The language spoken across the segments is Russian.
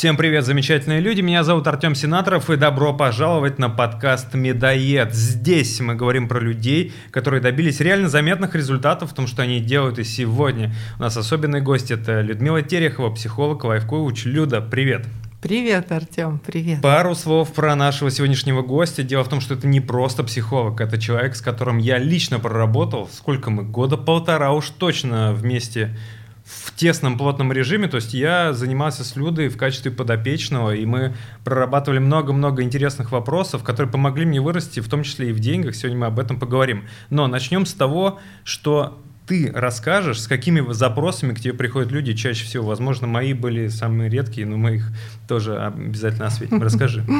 Всем привет, замечательные люди. Меня зовут Артем Сенаторов и добро пожаловать на подкаст «Медоед». Здесь мы говорим про людей, которые добились реально заметных результатов в том, что они делают и сегодня. У нас особенный гость – это Людмила Терехова, психолог, лайф-коуч. Люда, привет. Привет, Артем, привет. Пару слов про нашего сегодняшнего гостя. Дело в том, что это не просто психолог, это человек, с которым я лично проработал. Сколько мы? Года полтора уж точно вместе тесном плотном режиме, то есть я занимался с Людой в качестве подопечного, и мы прорабатывали много-много интересных вопросов, которые помогли мне вырасти, в том числе и в деньгах. Сегодня мы об этом поговорим. Но начнем с того, что ты расскажешь, с какими запросами к тебе приходят люди чаще всего. Возможно, мои были самые редкие, но мы их тоже обязательно осветим. Расскажи.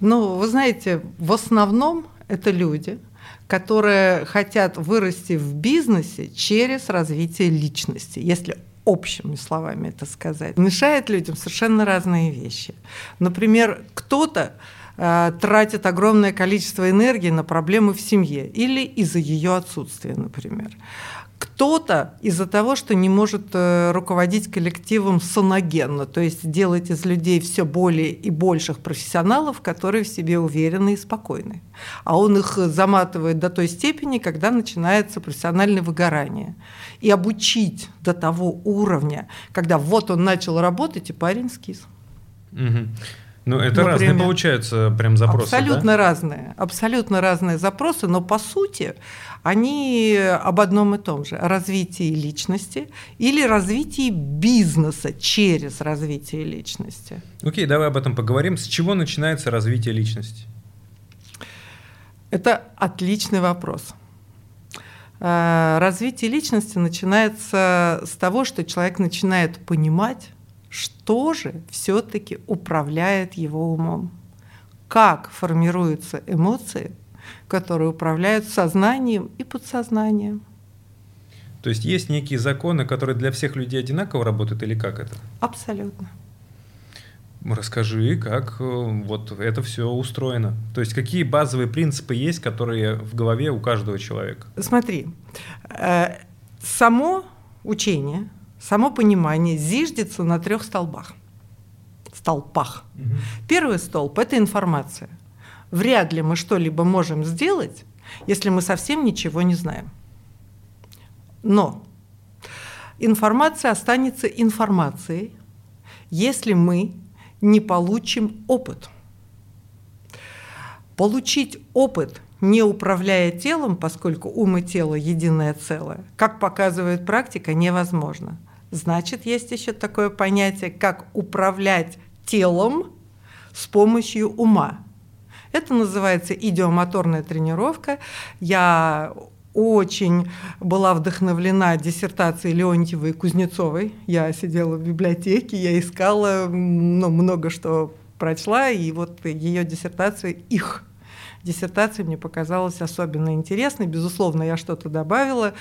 Ну, вы знаете, в основном это люди – которые хотят вырасти в бизнесе через развитие личности, если общими словами это сказать. Мешает людям совершенно разные вещи. Например, кто-то э, тратит огромное количество энергии на проблемы в семье или из-за ее отсутствия, например. Кто-то из-за того, что не может э, руководить коллективом соногенно, то есть делать из людей все более и больших профессионалов, которые в себе уверены и спокойны. А он их заматывает до той степени, когда начинается профессиональное выгорание. И обучить до того уровня, когда вот он начал работать, и парень скис. Угу. Ну, это Например, разные получаются прям запросы. Абсолютно да? разные. Абсолютно разные запросы, но по сути они об одном и том же. О развитии личности или развитии бизнеса через развитие личности. Окей, давай об этом поговорим. С чего начинается развитие личности? Это отличный вопрос. Э, развитие личности начинается с того, что человек начинает понимать, что же все-таки управляет его умом, как формируются эмоции, которые управляют сознанием и подсознанием. То есть есть некие законы, которые для всех людей одинаково работают или как это? Абсолютно. Расскажи, как э, вот это все устроено. То есть какие базовые принципы есть, которые в голове у каждого человека? Смотри, э, само учение – само понимание зиждется на трех столбах. Столпах. Угу. Первый столб – это информация. Вряд ли мы что-либо можем сделать, если мы совсем ничего не знаем. Но информация останется информацией, если мы не получим опыт. Получить опыт не управляя телом, поскольку ум и тело единое целое, как показывает практика, невозможно. Значит, есть еще такое понятие, как управлять телом с помощью ума. Это называется идиомоторная тренировка. Я очень была вдохновлена диссертацией Леонтьевой и Кузнецовой. Я сидела в библиотеке, я искала, ну, много что прочла, и вот ее диссертация, их диссертация мне показалась особенно интересной. Безусловно, я что-то добавила.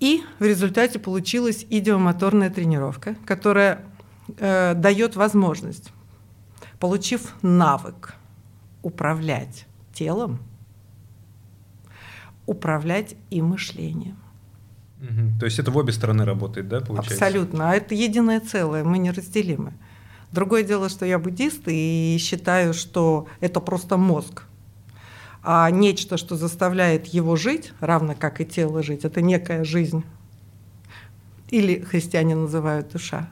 И в результате получилась идиомоторная тренировка, которая э, дает возможность, получив навык управлять телом, управлять и мышлением. Угу. То есть это в обе стороны работает, да, получается? Абсолютно. А это единое целое, мы неразделимы. Другое дело, что я буддист и считаю, что это просто мозг а нечто, что заставляет его жить, равно как и тело жить, это некая жизнь. Или христиане называют душа.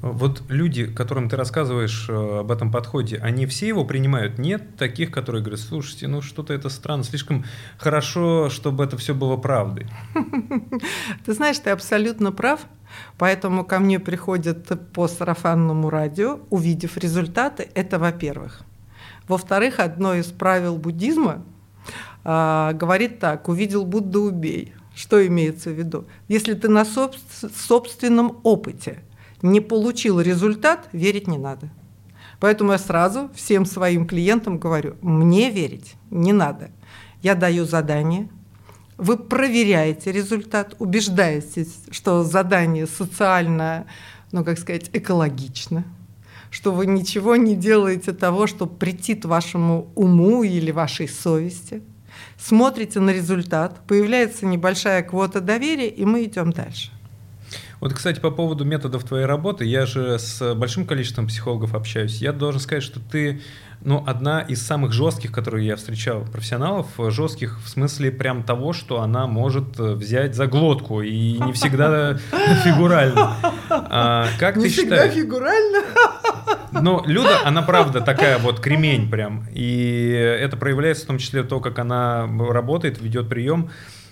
Вот люди, которым ты рассказываешь э, об этом подходе, они все его принимают? Нет таких, которые говорят, слушайте, ну что-то это странно, слишком хорошо, чтобы это все было правдой. Ты знаешь, ты абсолютно прав. Поэтому ко мне приходят по сарафанному радио, увидев результаты, это во-первых. Во-вторых, одно из правил буддизма а, говорит так, увидел Будда, убей. Что имеется в виду? Если ты на соб собственном опыте не получил результат, верить не надо. Поэтому я сразу всем своим клиентам говорю, мне верить не надо. Я даю задание, вы проверяете результат, убеждаетесь, что задание социально, ну, как сказать, экологично, что вы ничего не делаете того, что претит вашему уму или вашей совести. Смотрите на результат, появляется небольшая квота доверия, и мы идем дальше. Вот, кстати, по поводу методов твоей работы, я же с большим количеством психологов общаюсь. Я должен сказать, что ты ну, одна из самых жестких, которые я встречал профессионалов, жестких в смысле прям того, что она может взять за глотку и не всегда фигурально. А, как не ты всегда считаешь? фигурально. Но Люда, она правда такая вот кремень прям. И это проявляется в том числе то, как она работает, ведет прием.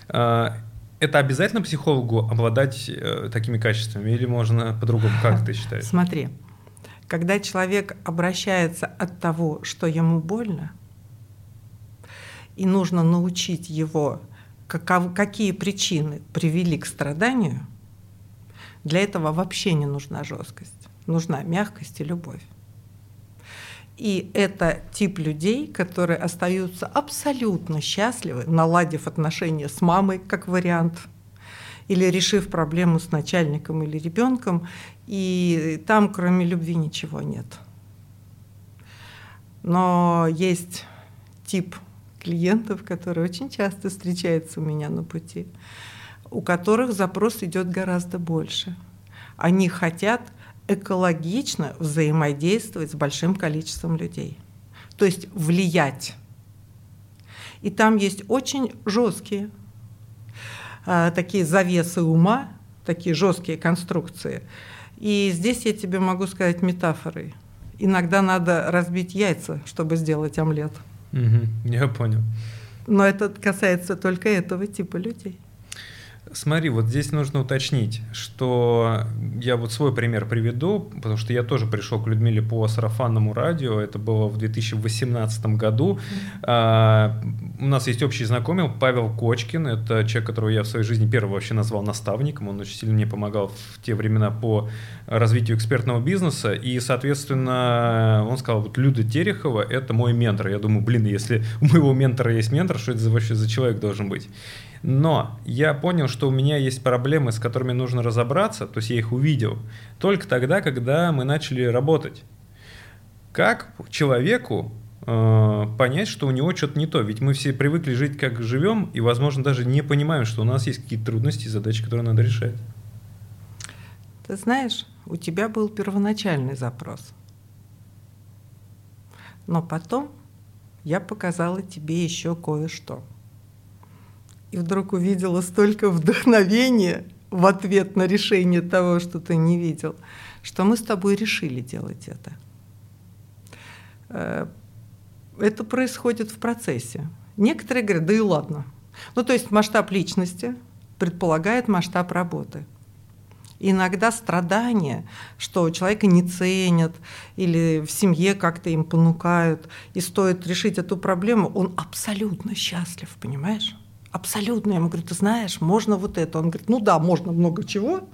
А, это обязательно психологу обладать э, такими качествами или можно по-другому? Как ты считаешь? Смотри, когда человек обращается от того, что ему больно, и нужно научить его, каков, какие причины привели к страданию, для этого вообще не нужна жесткость, нужна мягкость и любовь. И это тип людей, которые остаются абсолютно счастливы, наладив отношения с мамой, как вариант, или решив проблему с начальником или ребенком, и там кроме любви ничего нет. Но есть тип клиентов, которые очень часто встречаются у меня на пути, у которых запрос идет гораздо больше. Они хотят экологично взаимодействовать с большим количеством людей. То есть влиять. И там есть очень жесткие э, такие завесы ума, такие жесткие конструкции. И здесь я тебе могу сказать метафорой. Иногда надо разбить яйца, чтобы сделать омлет. Угу, я понял. Но это касается только этого типа людей. Смотри, вот здесь нужно уточнить, что я вот свой пример приведу, потому что я тоже пришел к Людмиле по сарафанному радио, это было в 2018 году. А, у нас есть общий знакомый Павел Кочкин, это человек, которого я в своей жизни первый вообще назвал наставником, он очень сильно мне помогал в те времена по развитию экспертного бизнеса, и, соответственно, он сказал, вот Люда Терехова — это мой ментор. Я думаю, блин, если у моего ментора есть ментор, что это вообще за человек должен быть? Но я понял, что у меня есть проблемы, с которыми нужно разобраться, то есть я их увидел, только тогда, когда мы начали работать. Как человеку э, понять, что у него что-то не то? Ведь мы все привыкли жить, как живем, и, возможно, даже не понимаем, что у нас есть какие-то трудности и задачи, которые надо решать. Ты знаешь, у тебя был первоначальный запрос. Но потом я показала тебе еще кое-что и вдруг увидела столько вдохновения в ответ на решение того, что ты не видел, что мы с тобой решили делать это. Э, это происходит в процессе. Некоторые говорят, да и ладно. Ну, то есть масштаб личности предполагает масштаб работы. иногда страдания, что человека не ценят или в семье как-то им понукают, и стоит решить эту проблему, он абсолютно счастлив, понимаешь? Абсолютно. Я ему говорю, ты знаешь, можно вот это. Он говорит, ну да, можно много чего.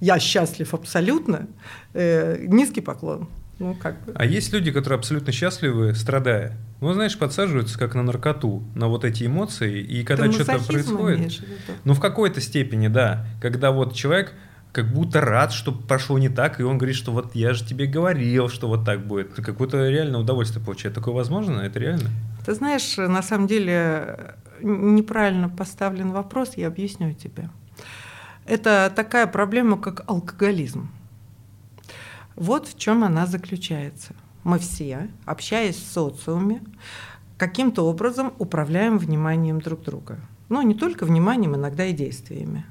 Я счастлив абсолютно. Э, низкий поклон. Ну, как бы. А есть люди, которые абсолютно счастливы, страдая. Ну, знаешь, подсаживаются как на наркоту, на вот эти эмоции, и когда что-то происходит. Ну, в какой-то степени, да. Когда вот человек как будто рад, что прошло не так, и он говорит, что вот я же тебе говорил, что вот так будет. Какое-то реальное удовольствие получает. Такое возможно? Это реально? Ты знаешь, на самом деле неправильно поставлен вопрос, я объясню тебе. Это такая проблема, как алкоголизм. Вот в чем она заключается. Мы все, общаясь в социуме, каким-то образом управляем вниманием друг друга. Но не только вниманием, иногда и действиями.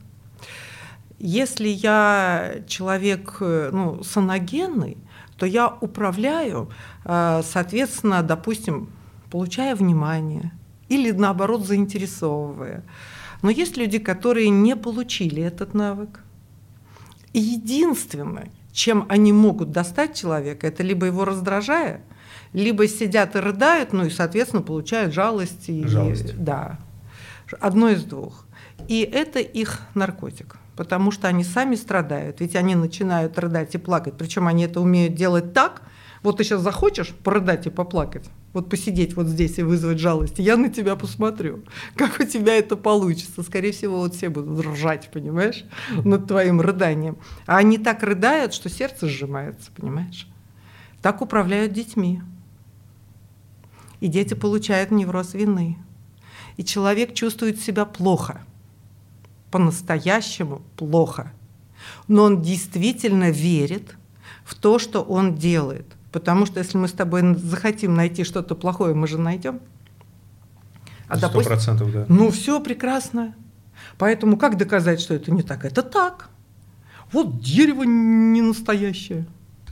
Если я человек ну, саногенный, то я управляю, э, соответственно, допустим, получая внимание, или наоборот заинтересовывая. Но есть люди, которые не получили этот навык. И единственное, чем они могут достать человека, это либо его раздражая, либо сидят и рыдают, ну и, соответственно, получают жалость. И, жалость. Да. Одно из двух. И это их наркотик, потому что они сами страдают. Ведь они начинают рыдать и плакать. Причем они это умеют делать так. Вот ты сейчас захочешь порыдать и поплакать, вот посидеть вот здесь и вызвать жалость, я на тебя посмотрю, как у тебя это получится. Скорее всего, вот все будут ржать, понимаешь, над твоим рыданием. А они так рыдают, что сердце сжимается, понимаешь. Так управляют детьми. И дети получают невроз вины. И человек чувствует себя плохо. По-настоящему плохо. но он действительно верит в то, что он делает. Потому что если мы с тобой захотим найти что-то плохое, мы же найдем. А Сто процентов, да. Ну все прекрасно. Поэтому как доказать, что это не так? Это так. Вот дерево не настоящее.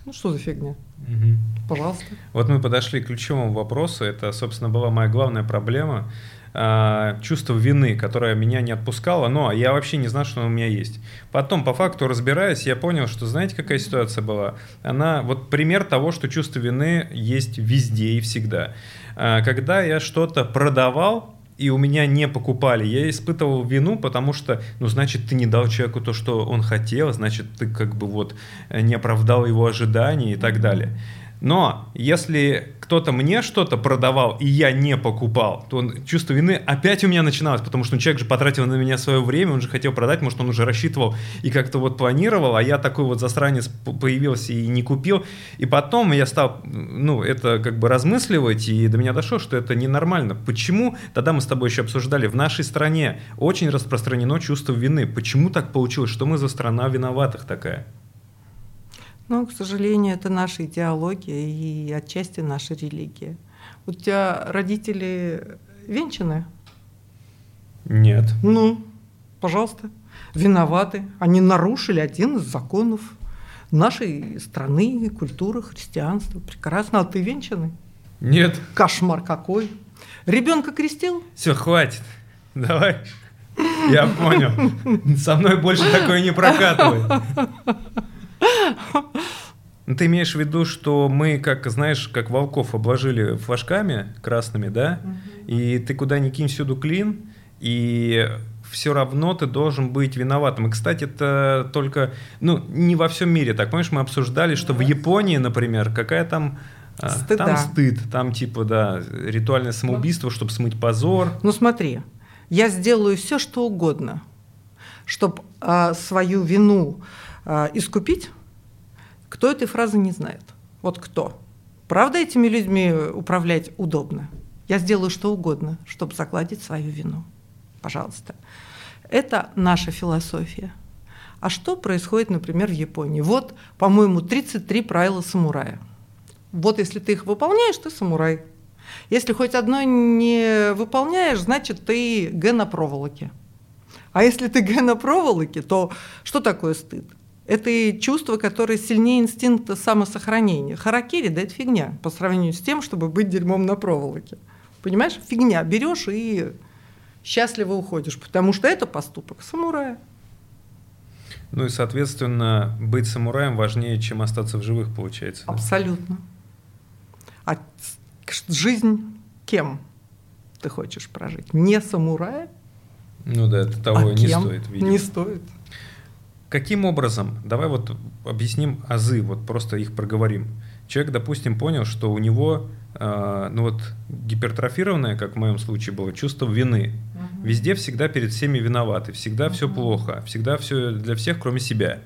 Ну что за фигня? Угу. Пожалуйста. Вот мы подошли к ключевому вопросу. Это, собственно, была моя главная проблема. А, чувство вины, которое меня не отпускало, но я вообще не знал, что оно у меня есть. Потом, по факту разбираясь, я понял, что знаете, какая ситуация была? Она вот пример того, что чувство вины есть везде и всегда. А, когда я что-то продавал, и у меня не покупали, я испытывал вину, потому что, ну, значит, ты не дал человеку то, что он хотел, значит, ты как бы вот не оправдал его ожидания и так далее. Но если кто-то мне что-то продавал, и я не покупал, то чувство вины опять у меня начиналось, потому что ну, человек же потратил на меня свое время, он же хотел продать, может, он уже рассчитывал и как-то вот планировал, а я такой вот засранец появился и не купил. И потом я стал, ну, это как бы размысливать, и до меня дошло, что это ненормально. Почему? Тогда мы с тобой еще обсуждали, в нашей стране очень распространено чувство вины. Почему так получилось? Что мы за страна виноватых такая? Ну, к сожалению, это наша идеология и отчасти наша религия. У тебя родители венчаны? Нет. Ну, пожалуйста, виноваты. Они нарушили один из законов нашей страны, культуры, христианства. Прекрасно. А ты венчанный? Нет. Кошмар какой. Ребенка крестил? Все, хватит. Давай. Я понял. Со мной больше такое не прокатывает. Ну, ты имеешь в виду, что мы, как, знаешь, как волков обложили флажками красными, да? Угу. И ты куда ни кинь, всюду клин, и все равно ты должен быть виноватым. И, кстати, это только, ну, не во всем мире так. Помнишь, мы обсуждали, что в Японии, например, какая там... А, Стыда. Там стыд, там типа, да, ритуальное самоубийство, чтобы смыть позор. Ну смотри, я сделаю все, что угодно, чтобы а, свою вину а, искупить, кто этой фразы не знает? Вот кто? Правда этими людьми управлять удобно? Я сделаю что угодно, чтобы загладить свою вину. Пожалуйста. Это наша философия. А что происходит, например, в Японии? Вот, по-моему, 33 правила самурая. Вот если ты их выполняешь, ты самурай. Если хоть одно не выполняешь, значит, ты г на проволоке. А если ты г на проволоке, то что такое стыд? Это чувство, которое сильнее инстинкта самосохранения. Харакири, да это фигня по сравнению с тем, чтобы быть дерьмом на проволоке. Понимаешь, фигня. Берешь и счастливо уходишь, потому что это поступок самурая. Ну и, соответственно, быть самураем важнее, чем остаться в живых, получается. Да? Абсолютно. А жизнь кем ты хочешь прожить? Не самурая? Ну да, это того а не кем? стоит, видимо. Не стоит. Каким образом? Давай вот объясним азы, вот просто их проговорим. Человек, допустим, понял, что у него э, ну вот гипертрофированное, как в моем случае было, чувство вины. Угу. Везде всегда перед всеми виноваты, всегда угу. все плохо, всегда все для всех, кроме себя.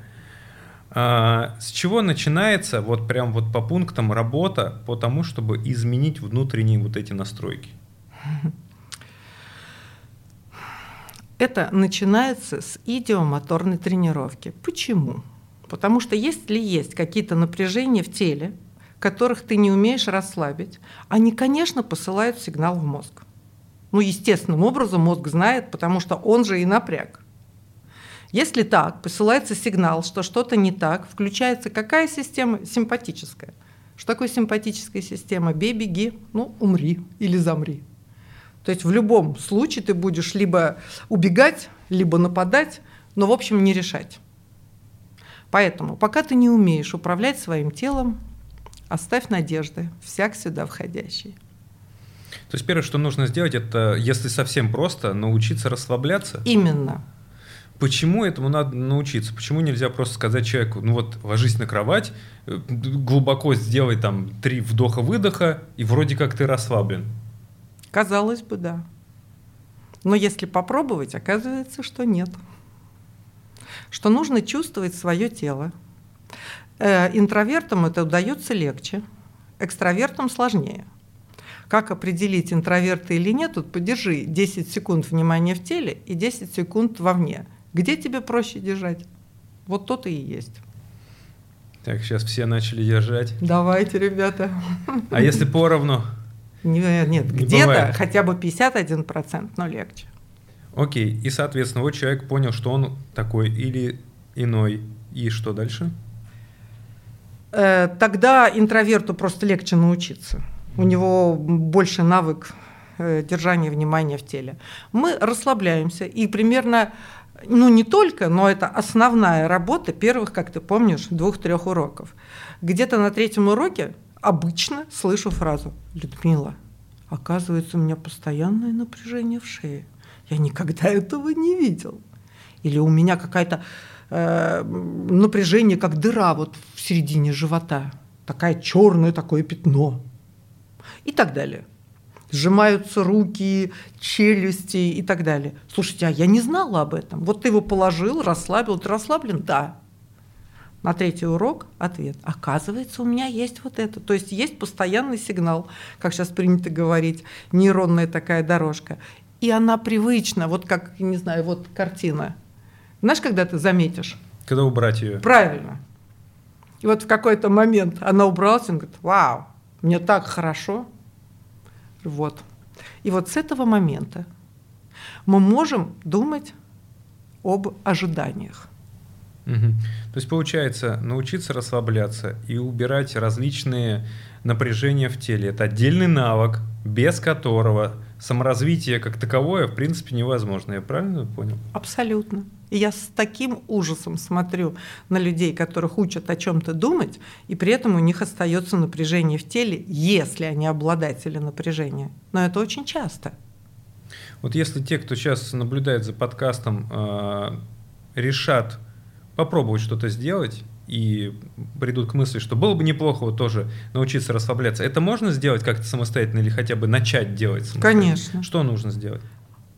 А, с чего начинается вот прям вот по пунктам работа по тому, чтобы изменить внутренние вот эти настройки? Это начинается с идиомоторной тренировки. Почему? Потому что если есть какие-то напряжения в теле, которых ты не умеешь расслабить, они, конечно, посылают сигнал в мозг. Ну, естественным образом мозг знает, потому что он же и напряг. Если так, посылается сигнал, что что-то не так, включается какая система? Симпатическая. Что такое симпатическая система? Бей, беги, ну, умри или замри. То есть в любом случае ты будешь либо убегать, либо нападать, но в общем не решать. Поэтому, пока ты не умеешь управлять своим телом, оставь надежды, всяк сюда входящий. То есть первое, что нужно сделать, это, если совсем просто, научиться расслабляться? Именно. Почему этому надо научиться? Почему нельзя просто сказать человеку, ну вот ложись на кровать, э, глубоко сделай там три вдоха-выдоха, и вроде как ты расслаблен? Казалось бы, да. Но если попробовать, оказывается, что нет. Что нужно чувствовать свое тело. Э, интровертам это удается легче, экстравертам сложнее. Как определить, интроверты или нет, тут подержи 10 секунд внимания в теле и 10 секунд вовне. Где тебе проще держать? Вот то-то и есть. Так, сейчас все начали держать. Давайте, ребята. А если поровну? Нет, нет Не где-то бывает. хотя бы 51%, но легче. Окей, и, соответственно, вот человек понял, что он такой или иной. И что дальше? Э, Тогда интроверту просто легче научиться. У него больше навык э, держания внимания в теле. Мы расслабляемся и примерно, ну не только, но это основная работа первых, как ты помнишь, двух-трех уроков. Где-то на третьем уроке обычно слышу фразу «Людмила, оказывается, у меня постоянное напряжение в шее. Я никогда этого не видел». Или у меня какая-то э, напряжение, как дыра вот в середине живота. Такая черное такое пятно. И так далее. Сжимаются руки, челюсти и так далее. Слушайте, а я не знала об этом. Вот ты его положил, расслабил. Ты расслаблен? Да. На третий урок ответ. Оказывается, у меня есть вот это. То есть есть постоянный сигнал, как сейчас принято говорить, нейронная такая дорожка. И она привычна, вот как, не знаю, вот картина. Знаешь, когда ты заметишь? Когда убрать ее? Правильно. И вот в какой-то момент она убралась, и он говорит, вау, мне так хорошо. Вот. И вот с этого момента мы можем думать об ожиданиях. Мгм. То есть получается научиться расслабляться и убирать различные напряжения в теле. Это отдельный навык, без которого саморазвитие как таковое в принципе невозможно. Я правильно понял? Абсолютно. И я с таким ужасом смотрю на людей, которых учат о чем-то думать, и при этом у них остается напряжение в теле, если они обладатели напряжения. Но это очень часто. Вот если те, кто сейчас наблюдает за подкастом, э, решат попробовать что-то сделать и придут к мысли, что было бы неплохо вот тоже научиться расслабляться, это можно сделать как-то самостоятельно или хотя бы начать делать? самостоятельно? Конечно. Что нужно сделать?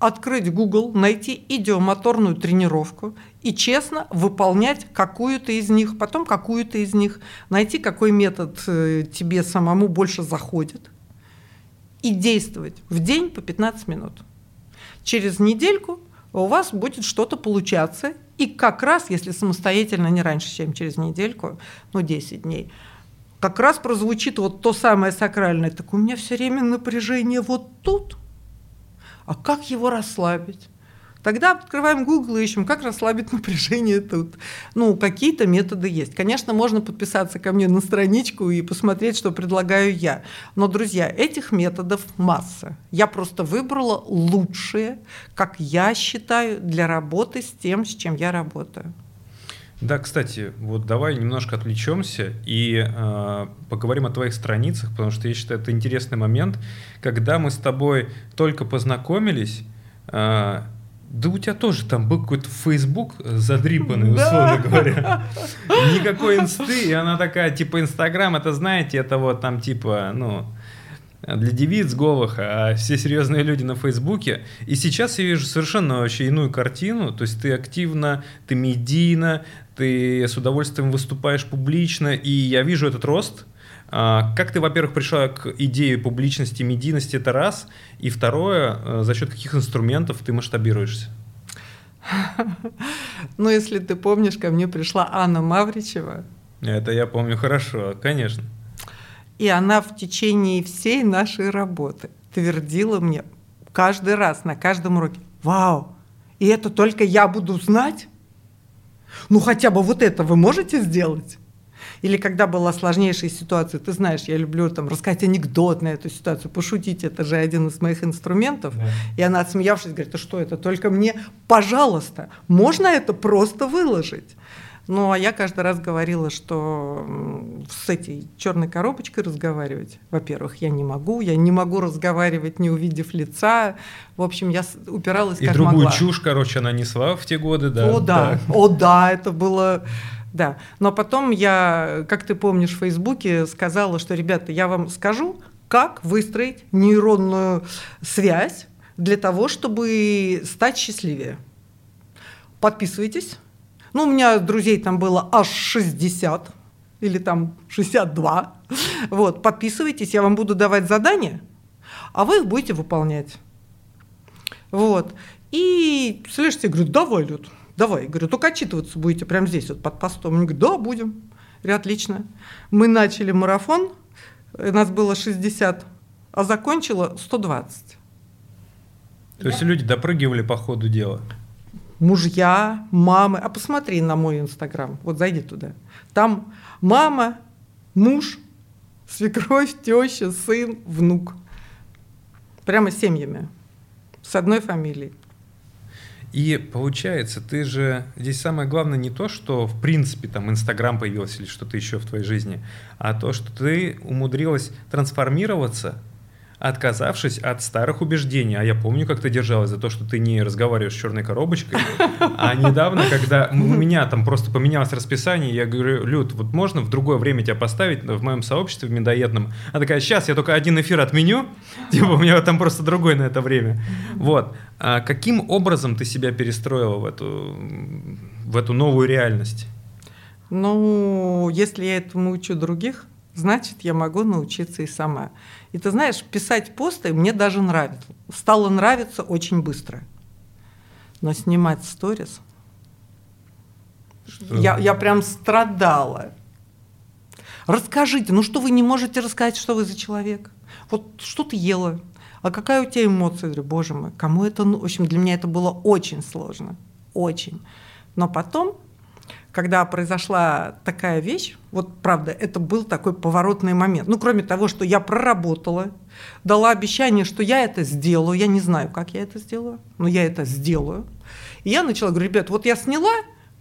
открыть Google, найти идиомоторную тренировку и честно выполнять какую-то из них, потом какую-то из них, найти, какой метод э, тебе самому больше заходит, и действовать в день по 15 минут. Через недельку у вас будет что-то получаться, и как раз, если самостоятельно, не раньше, чем через недельку, ну 10 дней, как раз прозвучит вот то самое сакральное, так у меня все время напряжение вот тут – а как его расслабить? Тогда открываем Google и ищем, как расслабить напряжение тут. Ну, какие-то методы есть. Конечно, можно подписаться ко мне на страничку и посмотреть, что предлагаю я. Но, друзья, этих методов масса. Я просто выбрала лучшие, как я считаю, для работы с тем, с чем я работаю. Да, кстати, вот давай немножко отвлечемся и э, поговорим о твоих страницах, потому что я считаю, это интересный момент, когда мы с тобой только познакомились. Э, да у тебя тоже там был какой-то Facebook задрипанный, условно говоря. Никакой инсты, и она такая, типа, Инстаграм, это знаете, это вот там типа, ну, для девиц голых, а все серьезные люди на Фейсбуке. И сейчас я вижу совершенно вообще иную картину. То есть ты активно, ты медийно, ты с удовольствием выступаешь публично, и я вижу этот рост. А, Как ты, во-первых, пришла к идее публичности, медийности, это раз. И второе, э, за счет каких инструментов ты масштабируешься? Ну, если ты помнишь, ко мне пришла Анна Мавричева, Это я помню хорошо, конечно. И она в течение всей нашей работы твердила мне каждый раз, на каждом уроке, вау, и это только я буду знать? Ну хотя бы вот это вы можете сделать? Или когда была сложнейшая ситуация, ты знаешь, я люблю там рассказать анекдот на эту ситуацию, пошутить, это же один из моих инструментов. Да. И она, отсмеявшись, говорит, а что это? Только мне, пожалуйста, можно это просто выложить? Ну, а я каждый раз говорила, что с этой черной коробочкой разговаривать, во-первых, я не могу, я не могу разговаривать, не увидев лица. В общем, я упиралась И как другую могла. чушь, короче, она несла в те годы, да. О, да, о, да, это было... Да, но потом я, как ты помнишь, в Фейсбуке сказала, что, ребята, я вам скажу, как выстроить нейронную связь для того, чтобы стать счастливее. Подписывайтесь. Ну, у меня друзей там было аж 60 или там 62. Вот, подписывайтесь, я вам буду давать задания, а вы их будете выполнять. Вот. И следующий говорит, давай, Люд, давай. Я говорю, только отчитываться будете прямо здесь, вот под постом. Они говорят, да, будем. Я говорю, отлично. Мы начали марафон, у нас было 60, а закончила 120. То есть люди допрыгивали по ходу дела? Мужья, мамы. А посмотри на мой инстаграм, вот зайди туда. Там мама, муж, свекровь, теща, сын, внук. Прямо семьями. С одной фамилией. И получается, ты же здесь самое главное не то, что в принципе там Инстаграм появился или что-то еще в твоей жизни, а то, что ты умудрилась трансформироваться отказавшись от старых убеждений. А я помню, как ты держалась за то, что ты не разговариваешь с черной коробочкой. А недавно, когда у меня там просто поменялось расписание, я говорю, Люд, вот можно в другое время тебя поставить в моем сообществе в медоедном? Она такая, сейчас я только один эфир отменю, типа у меня там просто другой на это время. Вот. А каким образом ты себя перестроила в эту, в эту новую реальность? Ну, если я этому учу других, значит, я могу научиться и сама. И ты знаешь, писать посты мне даже нравится. Стало нравиться очень быстро. Но снимать сторис... Я, я прям страдала. Расскажите, ну что вы не можете рассказать, что вы за человек? Вот что ты ела? А какая у тебя эмоция? Я говорю, боже мой, кому это... Ну, в общем, для меня это было очень сложно. Очень. Но потом когда произошла такая вещь, вот правда, это был такой поворотный момент. Ну, кроме того, что я проработала, дала обещание, что я это сделаю. Я не знаю, как я это сделаю, но я это сделаю. И я начала говорить, ребят, вот я сняла,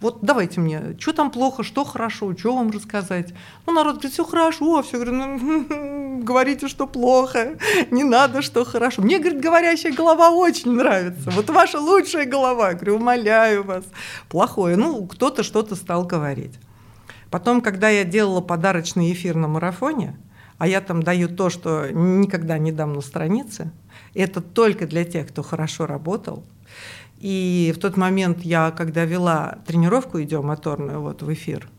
вот давайте мне, что там плохо, что хорошо, что вам рассказать. Ну, народ говорит, все хорошо, все говорю, ну, говорите, что плохо, не надо, что хорошо. Мне, говорит, говорящая голова очень нравится. Вот ваша лучшая голова. Я говорю, умоляю вас. Плохое. Ну, кто-то что-то стал говорить. Потом, когда я делала подарочный эфир на марафоне, а я там даю то, что никогда не дам на странице, это только для тех, кто хорошо работал, и в тот момент я, когда вела тренировку идиомоторную вот в эфир,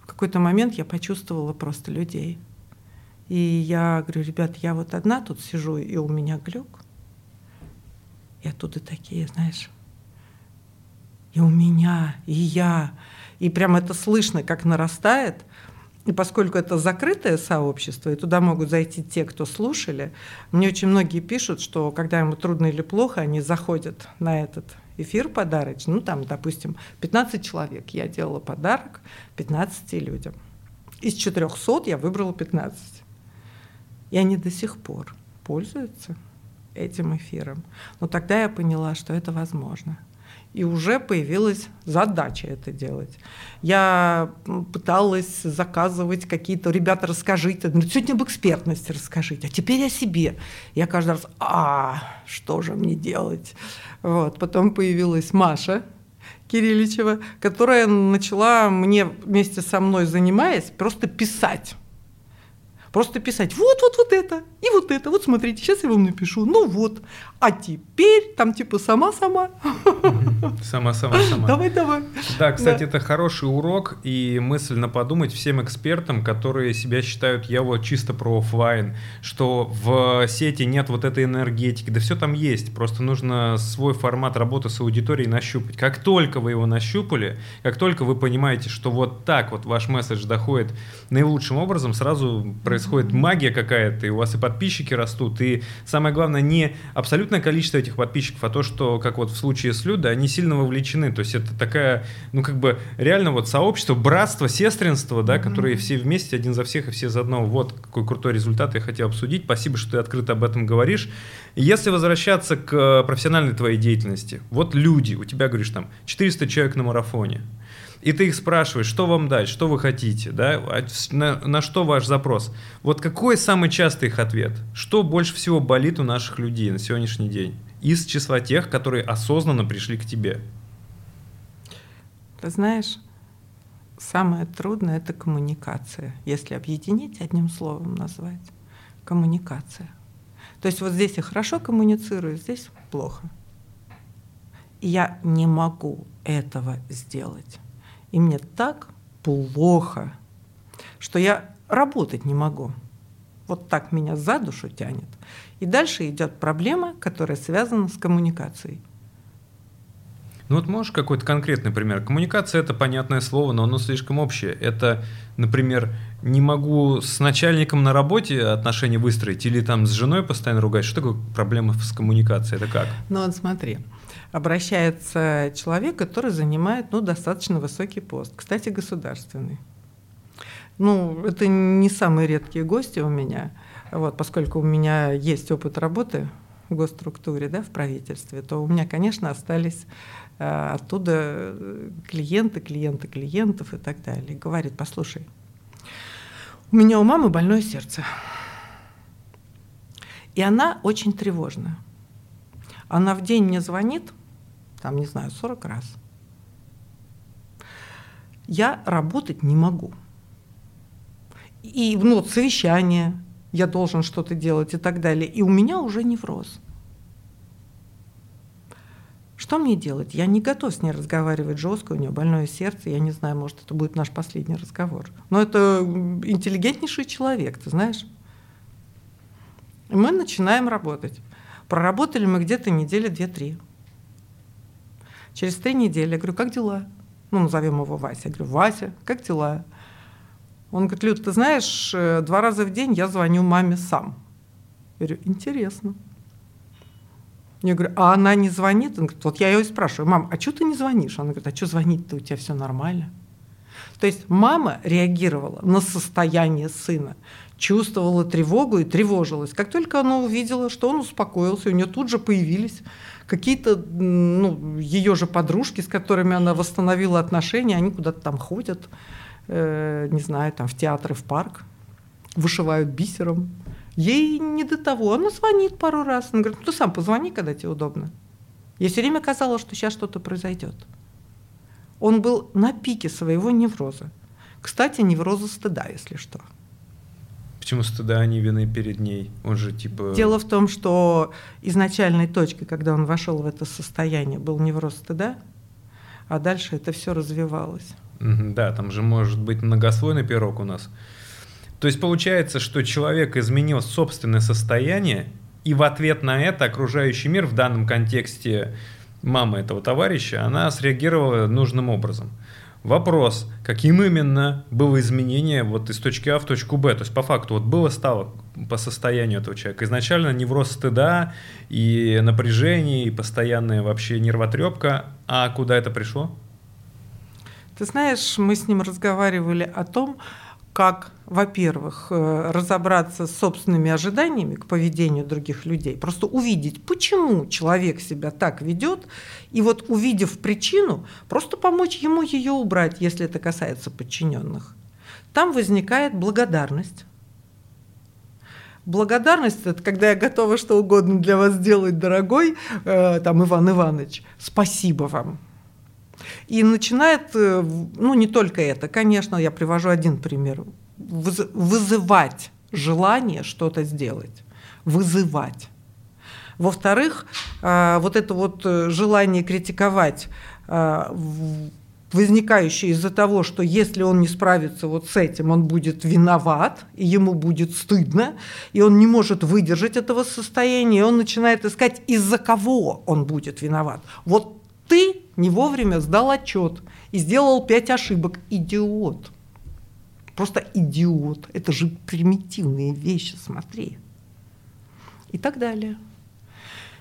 в какой-то момент я почувствовала просто людей. И я говорю, ребят, я вот одна тут сижу, и у меня глюк. И оттуда такие, знаешь, и у меня, и я. И прям это слышно, как нарастает. И поскольку это закрытое сообщество, и туда могут зайти те, кто слушали, мне очень многие пишут, что когда ему трудно или плохо, они заходят на этот эфир подарочный, ну там, допустим, 15 человек, я делала подарок 15 людям. Из 400 я выбрала 15. И они до сих пор пользуются этим эфиром. Но тогда я поняла, что это возможно и уже появилась задача это делать. Я пыталась заказывать какие-то, ребята, расскажите, ну, сегодня об экспертности расскажите, а теперь о себе. Я каждый раз, а, что же мне делать? Вот. Потом появилась Маша, Кирилличева, которая начала мне вместе со мной занимаясь просто писать Просто писать вот, вот, вот это, и вот это. Вот смотрите, сейчас я вам напишу. Ну вот. А теперь там типа сама-сама. Сама-сама-сама. Давай, давай. Да, кстати, да. это хороший урок и мысленно подумать всем экспертам, которые себя считают, я вот чисто про офлайн, что в сети нет вот этой энергетики. Да все там есть. Просто нужно свой формат работы с аудиторией нащупать. Как только вы его нащупали, как только вы понимаете, что вот так вот ваш месседж доходит наилучшим образом, сразу происходит происходит магия какая-то, и у вас и подписчики растут, и самое главное не абсолютное количество этих подписчиков, а то, что, как вот в случае с Людой, они сильно вовлечены, то есть это такая, ну как бы реально вот сообщество, братство, сестринство, да, mm-hmm. которые все вместе, один за всех и все за одного. Вот какой крутой результат я хотел обсудить. Спасибо, что ты открыто об этом говоришь. Если возвращаться к профессиональной твоей деятельности, вот люди, у тебя, говоришь, там 400 человек на марафоне, и ты их спрашиваешь, что вам дать, что вы хотите, да, а на, на что ваш запрос. Вот какой самый частый их ответ? Что больше всего болит у наших людей на сегодняшний день? Из числа тех, которые осознанно пришли к тебе. Ты знаешь, самое трудное – это коммуникация. Если объединить, одним словом назвать. Коммуникация. То есть вот здесь я хорошо коммуницирую, здесь плохо. И я не могу этого сделать. И мне так плохо, что я работать не могу. Вот так меня за душу тянет. И дальше идет проблема, которая связана с коммуникацией. Ну вот можешь какой-то конкретный пример? Коммуникация это понятное слово, но оно слишком общее. Это, например, не могу с начальником на работе отношения выстроить или там с женой постоянно ругать. Что такое проблема с коммуникацией? Это как? Ну вот смотри, обращается человек, который занимает ну, достаточно высокий пост, кстати, государственный. Ну, это не самые редкие гости у меня, вот, поскольку у меня есть опыт работы в госструктуре, да, в правительстве, то у меня, конечно, остались э, оттуда клиенты, клиенты клиентов и так далее. Говорит, послушай, у меня у мамы больное сердце. И она очень тревожна. Она в день мне звонит, там, не знаю, 40 раз. Я работать не могу. И ну, совещание, я должен что-то делать и так далее. И у меня уже невроз. Что мне делать? Я не готов с ней разговаривать жестко, у нее больное сердце, я не знаю, может, это будет наш последний разговор. Но это интеллигентнейший человек, ты знаешь. И мы начинаем работать. Проработали мы где-то недели две-три. Через три недели я говорю, как дела? Ну, назовем его Вася. Я говорю, Вася, как дела? Он говорит, Люд, ты знаешь, э, два раза в день я звоню маме сам. Я говорю, интересно. Я говорю, а она не звонит? Он говорит, вот я ее спрашиваю, мам, а что ты не звонишь? Она говорит, а что звонить-то, у тебя все нормально. То есть мама реагировала на состояние сына, чувствовала тревогу и тревожилась. Как только она увидела, что он успокоился, у нее тут же появились какие-то ну, ее же подружки, с которыми она восстановила отношения, они куда-то там ходят, э, не знаю, там в театры, в парк, вышивают бисером. Ей не до того. Она звонит пару раз. Она говорит, ну ты сам позвони, когда тебе удобно. Ей все время казалось, что сейчас что-то произойдет. Он был на пике своего невроза. Кстати, невроза стыда, если что. Почему стыда, а не вины перед ней? Он же типа... Дело в том, что изначальной точкой, когда он вошел в это состояние, был невроз стыда, а дальше это все развивалось. Да, там же может быть многослойный пирог у нас. То есть получается, что человек изменил собственное состояние, и в ответ на это окружающий мир в данном контексте мама этого товарища, она среагировала нужным образом. Вопрос, каким именно было изменение вот из точки А в точку Б? То есть по факту вот было стало по состоянию этого человека. Изначально невроз стыда и напряжение, и постоянная вообще нервотрепка. А куда это пришло? Ты знаешь, мы с ним разговаривали о том, как, во-первых, э, разобраться с собственными ожиданиями к поведению других людей, просто увидеть, почему человек себя так ведет, и вот увидев причину, просто помочь ему ее убрать, если это касается подчиненных. Там возникает благодарность. Благодарность – это когда я готова что угодно для вас сделать, дорогой, э, там, Иван Иванович, спасибо вам. И начинает, э, ну не только это, конечно, я привожу один пример, вызывать желание что-то сделать, вызывать. Во-вторых, э, вот это вот э, желание критиковать, возникающее из-за того, что если он не справится вот с этим, он будет виноват, и ему будет стыдно, и он не может выдержать этого состояния, и он начинает искать, из-за кого он будет виноват. Вот ты не вовремя сдал отчет и сделал пять ошибок. Идиот. Просто идиот. Это же примитивные вещи, смотри. И так далее.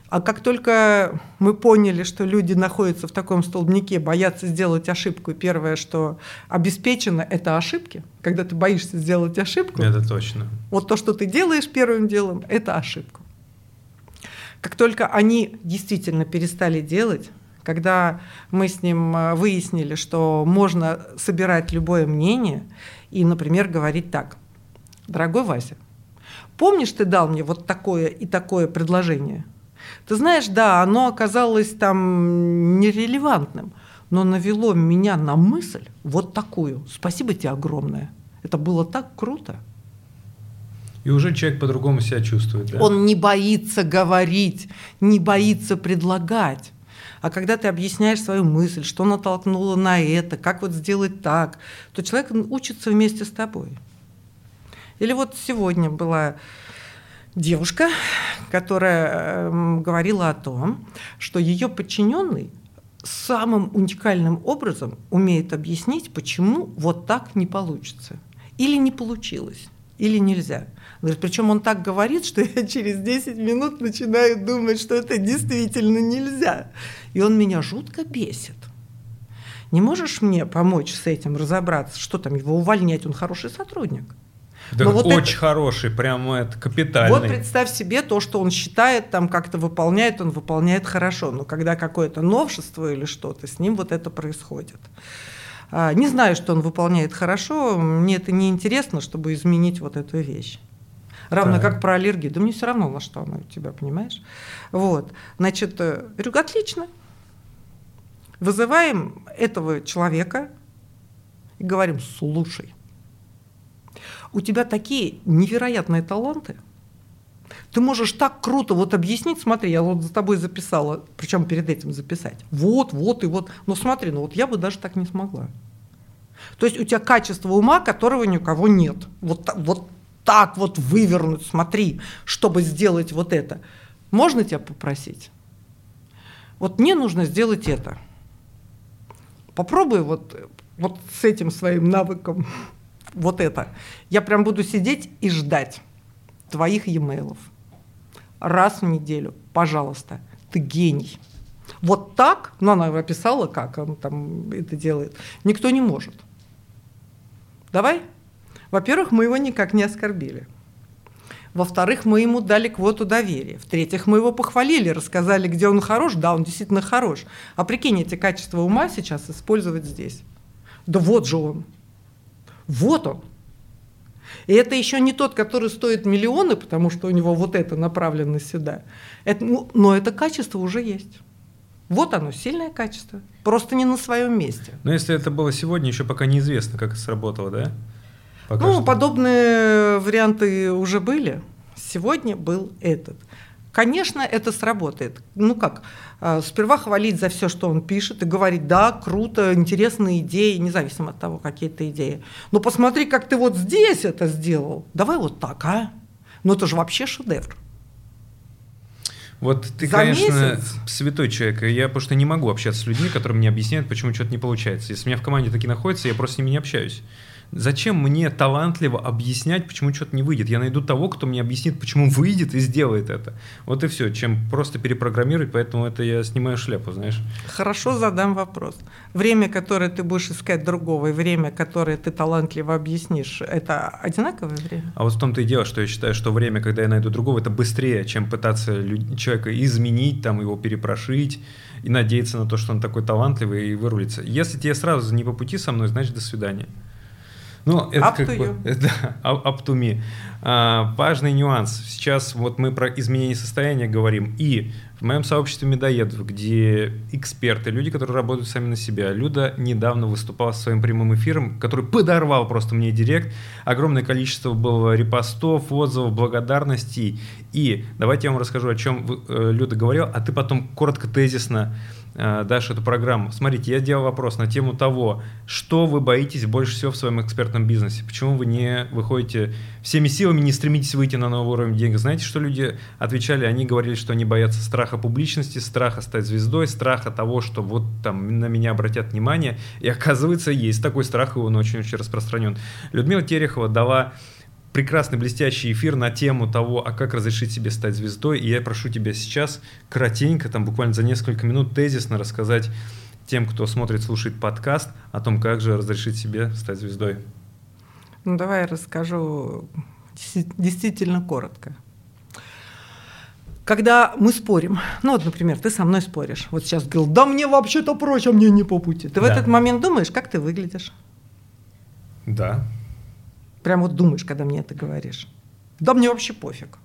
А как только мы поняли, что люди находятся в таком столбнике, боятся сделать ошибку, и первое, что обеспечено, это ошибки. Когда ты боишься сделать ошибку, это точно. Вот то, что ты делаешь первым делом, это ошибку. Как только они действительно перестали делать, когда мы с ним э, выяснили, что можно собирать любое мнение и, например, говорить так. Дорогой Вася, помнишь, ты дал мне вот такое и такое предложение? Ты знаешь, да, оно оказалось там нерелевантным, но навело меня на мысль вот такую. Спасибо тебе огромное. Это было так круто. И уже человек по-другому себя чувствует. Да? Он не боится говорить, не боится предлагать. А когда ты объясняешь свою мысль, что натолкнуло на это, как вот сделать так, то человек учится вместе с тобой. Или вот сегодня была девушка, которая э, говорила о том, что ее подчиненный самым уникальным образом умеет объяснить, почему вот так не получится. Или не получилось, или нельзя. Говорит, причем он так говорит, что я через 10 минут начинаю думать, что это действительно нельзя. И он меня жутко бесит. Не можешь мне помочь с этим разобраться, что там его увольнять, он хороший сотрудник. Да вот очень это, хороший, прямо это капитальный. Вот представь себе то, что он считает, там как-то выполняет, он выполняет хорошо. Но когда какое-то новшество или что-то, с ним вот это происходит. А, не знаю, что он выполняет хорошо, мне это не интересно, чтобы изменить вот эту вещь. Равно так. как про аллергию. Да мне все равно, на что она у тебя, понимаешь? Вот. Значит, э, говорю, отлично. Вызываем этого человека и говорим, слушай, у тебя такие невероятные таланты, ты можешь так круто вот объяснить, смотри, я вот за тобой записала, причем перед этим записать. Вот, вот и вот. Но смотри, ну вот я бы даже так не смогла. То есть у тебя качество ума, которого ни у кого нет. Вот, вот так вот вывернуть, смотри, чтобы сделать вот это. Можно тебя попросить? Вот мне нужно сделать это. Попробуй вот, вот с этим своим навыком вот это. Я прям буду сидеть и ждать твоих e-mail. Раз в неделю, пожалуйста, ты гений. Вот так, ну она описала, как он там это делает, никто не может. Давай. Во-первых, мы его никак не оскорбили. Во-вторых, мы ему дали квоту доверия. В-третьих, мы его похвалили, рассказали, где он хорош. Да, он действительно хорош. А прикинь, эти качества ума сейчас использовать здесь. Да вот же он. Вот он. И это еще не тот, который стоит миллионы, потому что у него вот это направлено сюда. Это, ну, но это качество уже есть. Вот оно, сильное качество. Просто не на своем месте. Но если это было сегодня, еще пока неизвестно, как это сработало, да? Пока ну, что. подобные варианты уже были. Сегодня был этот. Конечно, это сработает. Ну как, а, сперва хвалить за все, что он пишет, и говорить, да, круто, интересные идеи, независимо от того, какие это идеи. Но посмотри, как ты вот здесь это сделал. Давай вот так, а? Ну это же вообще шедевр. Вот ты, За конечно, месяц? святой человек. Я просто не могу общаться с людьми, которые мне объясняют, почему что-то не получается. Если у меня в команде такие находятся, я просто с ними не общаюсь. Зачем мне талантливо объяснять, почему что-то не выйдет? Я найду того, кто мне объяснит, почему выйдет и сделает это. Вот и все, чем просто перепрограммировать, поэтому это я снимаю шляпу, знаешь. Хорошо, задам вопрос. Время, которое ты будешь искать другого, и время, которое ты талантливо объяснишь, это одинаковое время? А вот в том-то и дело, что я считаю, что время, когда я найду другого, это быстрее, чем пытаться человека изменить, там, его перепрошить и надеяться на то, что он такой талантливый и вырулится. Если тебе сразу не по пути со мной, значит, до свидания. Ну, это up как to бы, you. Да, up to me. А, важный нюанс. Сейчас вот мы про изменение состояния говорим. И в моем сообществе медоедов, где эксперты, люди, которые работают сами на себя. Люда недавно выступала с своим прямым эфиром, который подорвал просто мне директ. Огромное количество было репостов, отзывов, благодарностей. И давайте я вам расскажу, о чем э, Люда говорила, а ты потом коротко, тезисно дашь эту программу. Смотрите, я сделал вопрос на тему того, что вы боитесь больше всего в своем экспертном бизнесе. Почему вы не выходите всеми силами, не стремитесь выйти на новый уровень денег. Знаете, что люди отвечали? Они говорили, что они боятся страха публичности, страха стать звездой, страха того, что вот там на меня обратят внимание. И оказывается, есть такой страх, и он очень-очень распространен. Людмила Терехова дала прекрасный блестящий эфир на тему того, а как разрешить себе стать звездой. И я прошу тебя сейчас кратенько, там буквально за несколько минут тезисно рассказать тем, кто смотрит, слушает подкаст, о том, как же разрешить себе стать звездой. Ну, давай я расскажу действительно коротко. Когда мы спорим, ну вот, например, ты со мной споришь, вот сейчас говорил, да мне вообще-то проще, а мне не по пути. Ты да. в этот момент думаешь, как ты выглядишь? Да. Прям вот думаешь, когда мне это говоришь. Да мне вообще пофиг.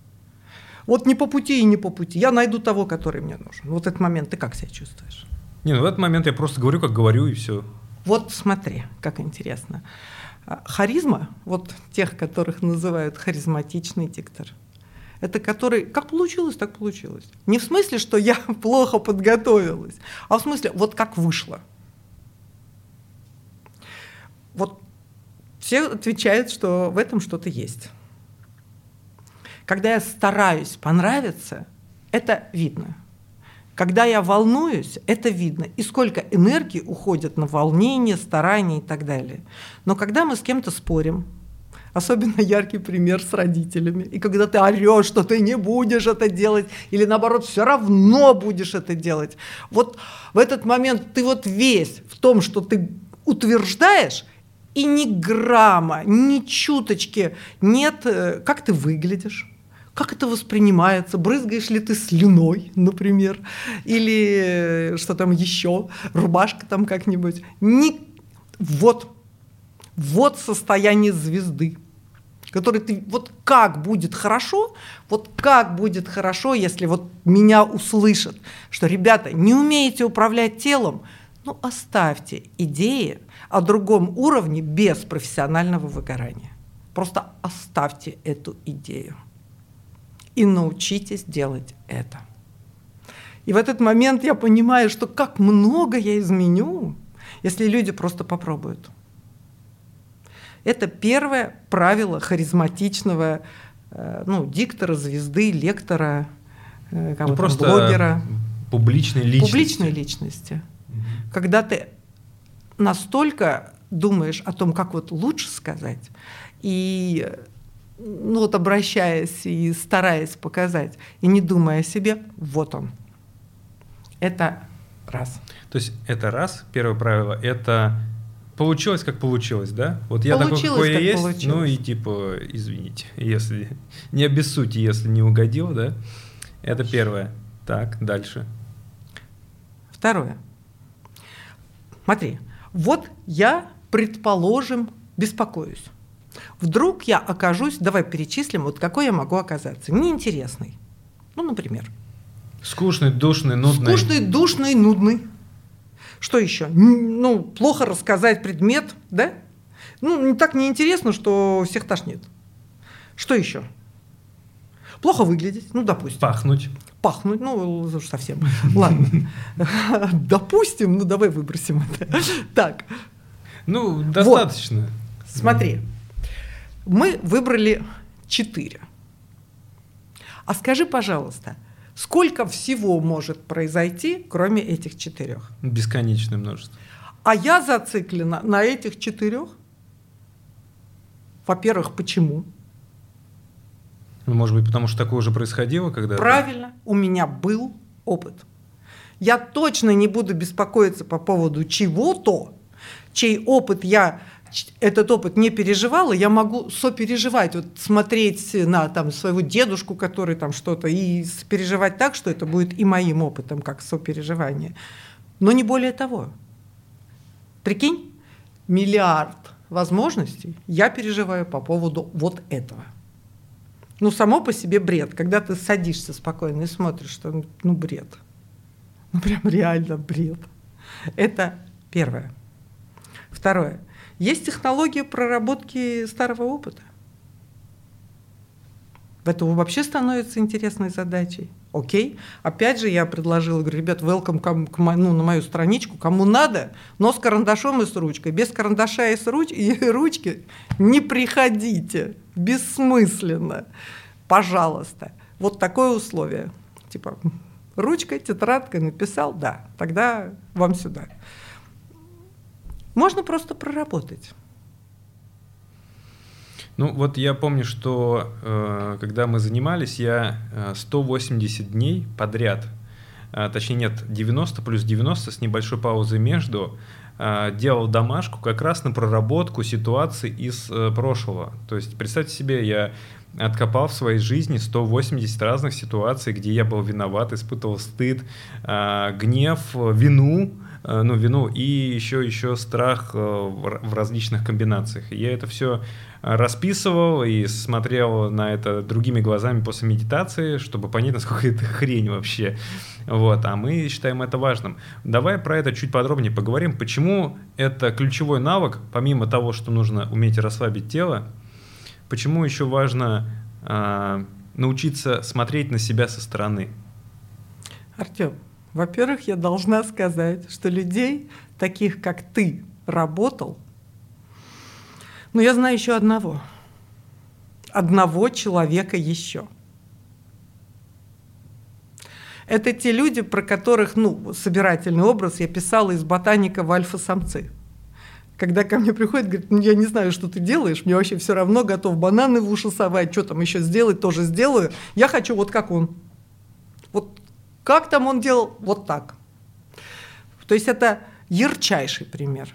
Вот не по пути и не по пути. Я найду того, который мне нужен. Вот этот момент ты как себя чувствуешь? Не, ну в этот момент я просто говорю, как говорю, и все. Вот смотри, как интересно. А, харизма, вот тех, которых называют харизматичный диктор, это который, как получилось, так получилось. Не в смысле, что я плохо подготовилась, а в смысле, вот как вышло. Вот все отвечают, что в этом что-то есть. Когда я стараюсь понравиться, это видно. Когда я волнуюсь, это видно. И сколько энергии уходит на волнение, старание и так далее. Но когда мы с кем-то спорим, Особенно яркий пример с родителями. И когда ты орешь, что ты не будешь это делать, или наоборот, все равно будешь это делать. Вот в этот момент ты вот весь в том, что ты утверждаешь, и ни грамма, ни чуточки нет, э, как ты выглядишь, как это воспринимается, брызгаешь ли ты слюной, например, или э, что там еще, рубашка там как-нибудь. Ни... Вот вот состояние звезды, который ты, вот как будет хорошо, вот как будет хорошо, если вот меня услышат, что, ребята, не умеете управлять телом, ну оставьте идеи о другом уровне без профессионального выгорания. Просто оставьте эту идею и научитесь делать это. И в этот момент я понимаю, что как много я изменю, если люди просто попробуют. Это первое правило харизматичного э, ну, диктора, звезды, лектора, э, ну, просто блогера. Публичной личности. Публичной личности. Угу. Когда ты настолько думаешь о том, как вот лучше сказать, и ну вот обращаясь и стараясь показать, и не думая о себе, вот он. Это раз. То есть это раз, первое правило, это получилось, как получилось, да? Вот я получилось, такой, какой я есть, получилось. ну и типа, извините, если не обессудьте, если не угодил, да? Это первое. Так, дальше. Второе. Смотри, вот я, предположим, беспокоюсь. Вдруг я окажусь, давай перечислим, вот какой я могу оказаться. Неинтересный. Ну, например. Скучный, душный, нудный. Скучный, душный, нудный. Что еще? Ну, плохо рассказать предмет, да? Ну, не так неинтересно, что всех тошнит. Что еще? Плохо выглядеть, ну, допустим. Пахнуть. Пахнуть, ну, уж совсем. Ладно. Допустим, ну, давай выбросим это. Так. Ну, достаточно. Смотри, мы выбрали четыре. А скажи, пожалуйста, Сколько всего может произойти, кроме этих четырех? Бесконечное множество. А я зациклена на этих четырех. Во-первых, почему? Ну, может быть, потому что такое уже происходило когда Правильно, у меня был опыт. Я точно не буду беспокоиться по поводу чего-то, чей опыт я этот опыт не переживала, я могу сопереживать, вот смотреть на там, своего дедушку, который там что-то, и переживать так, что это будет и моим опытом, как сопереживание. Но не более того. Прикинь, миллиард возможностей я переживаю по поводу вот этого. Ну, само по себе бред. Когда ты садишься спокойно и смотришь, что ну бред. Ну, прям реально бред. Это первое. Второе. Есть технология проработки старого опыта. Это вообще становится интересной задачей. Окей. Опять же, я предложила, говорю, ребят, welcome к, к, ну, на мою страничку, кому надо, но с карандашом и с ручкой. Без карандаша и с руч, и ручки не приходите. Бессмысленно. Пожалуйста. Вот такое условие. Типа, ручкой, тетрадкой написал, да, тогда вам сюда. Можно просто проработать. Ну вот я помню, что э, когда мы занимались, я э, 180 дней подряд, э, точнее нет, 90 плюс 90 с небольшой паузой между, э, делал домашку как раз на проработку ситуаций из э, прошлого. То есть представьте себе, я откопал в своей жизни 180 разных ситуаций, где я был виноват, испытывал стыд, э, гнев, вину, Э, ну, вину и еще, еще страх э, в различных комбинациях. Я это все расписывал и смотрел на это другими глазами после медитации, чтобы понять, насколько это хрень вообще. Вот, а мы считаем это важным. Давай про это чуть подробнее поговорим. Почему это ключевой навык, помимо того, что нужно уметь расслабить тело, почему еще важно э, научиться смотреть на себя со стороны? Артем, во-первых, я должна сказать, что людей, таких как ты, работал. Но я знаю еще одного. Одного человека еще. Это те люди, про которых, ну, собирательный образ я писала из ботаника в альфа-самцы. Когда ко мне приходит, говорит, ну я не знаю, что ты делаешь, мне вообще все равно готов бананы в уши совать, что там еще сделать, тоже сделаю. Я хочу вот как он. Вот как там он делал? Вот так. То есть это ярчайший пример.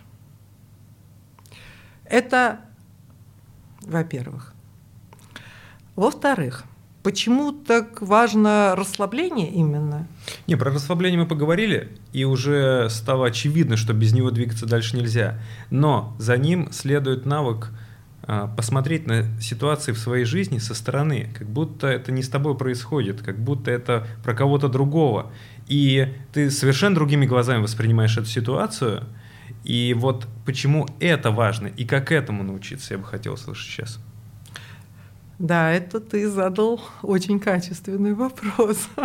Это, во-первых. Во-вторых, почему так важно расслабление именно? Не, про расслабление мы поговорили, и уже стало очевидно, что без него двигаться дальше нельзя. Но за ним следует навык посмотреть на ситуации в своей жизни со стороны, как будто это не с тобой происходит, как будто это про кого-то другого. И ты совершенно другими глазами воспринимаешь эту ситуацию. И вот почему это важно и как этому научиться, я бы хотел услышать сейчас. Да, это ты задал очень качественный вопрос.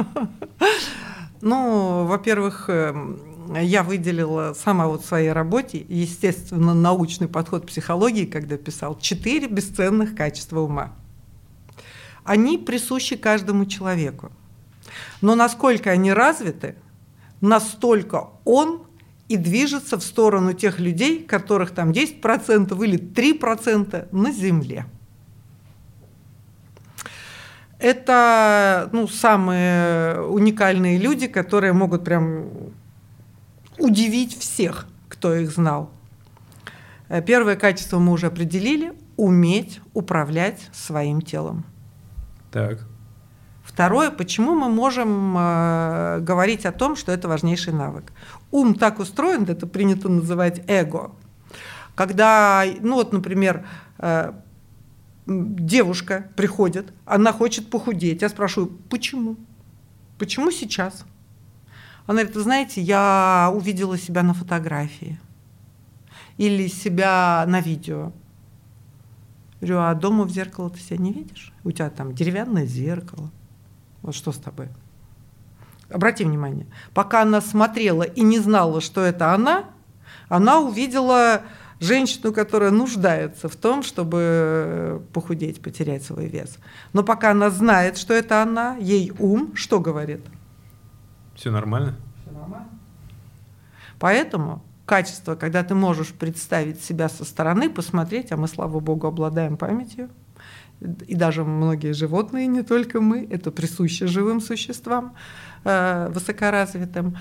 Ну, во-первых, эм, я выделила сама вот в своей работе, естественно, научный подход психологии, когда писал, четыре бесценных качества ума. Они присущи каждому человеку. Но насколько они развиты, настолько он и движется в сторону тех людей, которых там 10% или 3% на Земле. Это ну, самые уникальные люди, которые могут прям удивить всех, кто их знал. Э, первое качество мы уже определили – уметь управлять своим телом. Так. Второе, почему мы можем э, говорить о том, что это важнейший навык. Ум так устроен, это принято называть эго. Когда, ну вот, например, э, девушка приходит, она хочет похудеть. Я спрашиваю, почему? Почему сейчас? Она говорит, вы знаете, я увидела себя на фотографии или себя на видео. Говорю, а дома в зеркало ты себя не видишь? У тебя там деревянное зеркало. Вот что с тобой? Обрати внимание, пока она смотрела и не знала, что это она, она увидела женщину, которая нуждается в том, чтобы похудеть, потерять свой вес. Но пока она знает, что это она, ей ум что говорит? Все нормально? Все нормально. Поэтому качество, когда ты можешь представить себя со стороны, посмотреть, а мы, слава богу, обладаем памятью, и даже многие животные, не только мы, это присуще живым существам э, высокоразвитым,